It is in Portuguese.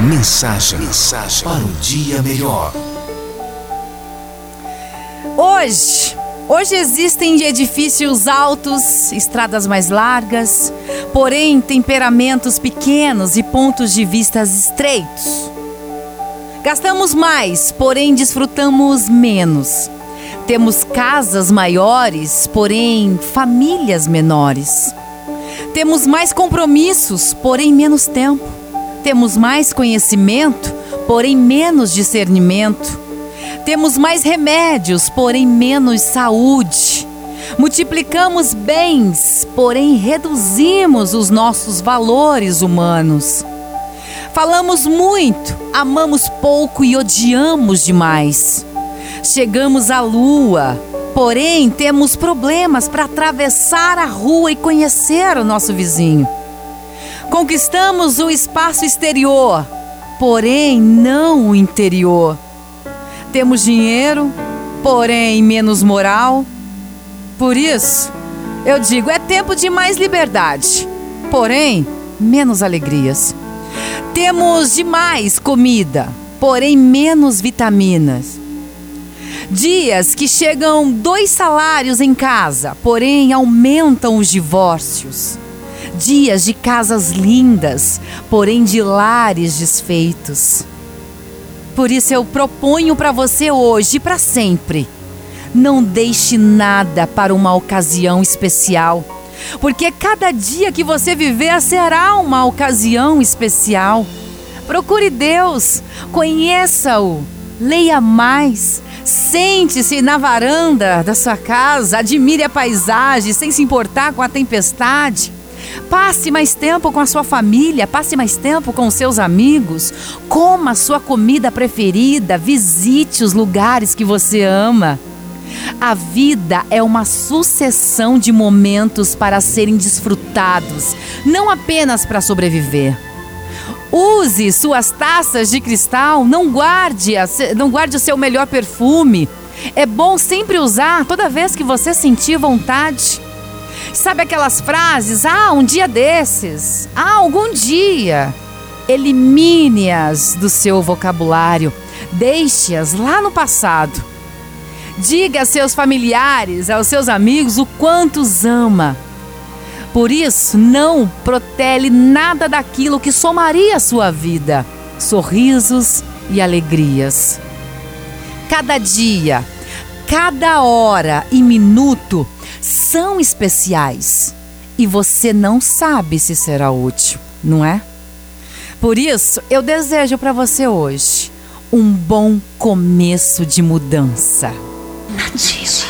Mensagem, mensagem para um dia melhor. Hoje, hoje existem edifícios altos, estradas mais largas, porém temperamentos pequenos e pontos de vistas estreitos. Gastamos mais, porém desfrutamos menos. Temos casas maiores, porém famílias menores. Temos mais compromissos, porém menos tempo. Temos mais conhecimento, porém menos discernimento. Temos mais remédios, porém menos saúde. Multiplicamos bens, porém reduzimos os nossos valores humanos. Falamos muito, amamos pouco e odiamos demais. Chegamos à lua, porém temos problemas para atravessar a rua e conhecer o nosso vizinho. Conquistamos o espaço exterior, porém não o interior. Temos dinheiro, porém menos moral. Por isso, eu digo: é tempo de mais liberdade, porém menos alegrias. Temos demais comida, porém menos vitaminas. Dias que chegam dois salários em casa, porém aumentam os divórcios. Dias de casas lindas, porém de lares desfeitos. Por isso eu proponho para você hoje e para sempre: não deixe nada para uma ocasião especial, porque cada dia que você viver será uma ocasião especial. Procure Deus, conheça-o, leia mais, sente-se na varanda da sua casa, admire a paisagem sem se importar com a tempestade. Passe mais tempo com a sua família, passe mais tempo com seus amigos, coma a sua comida preferida, visite os lugares que você ama. A vida é uma sucessão de momentos para serem desfrutados, não apenas para sobreviver. Use suas taças de cristal, não guarde, não guarde o seu melhor perfume. É bom sempre usar toda vez que você sentir vontade. Sabe aquelas frases? Ah, um dia desses. Ah, algum dia. Elimine-as do seu vocabulário. Deixe-as lá no passado. Diga a seus familiares, aos seus amigos, o quanto os ama por isso, não protele nada daquilo que somaria a sua vida, sorrisos e alegrias. Cada dia, cada hora e minuto são especiais e você não sabe se será útil, não é? Por isso, eu desejo para você hoje um bom começo de mudança. Nativa.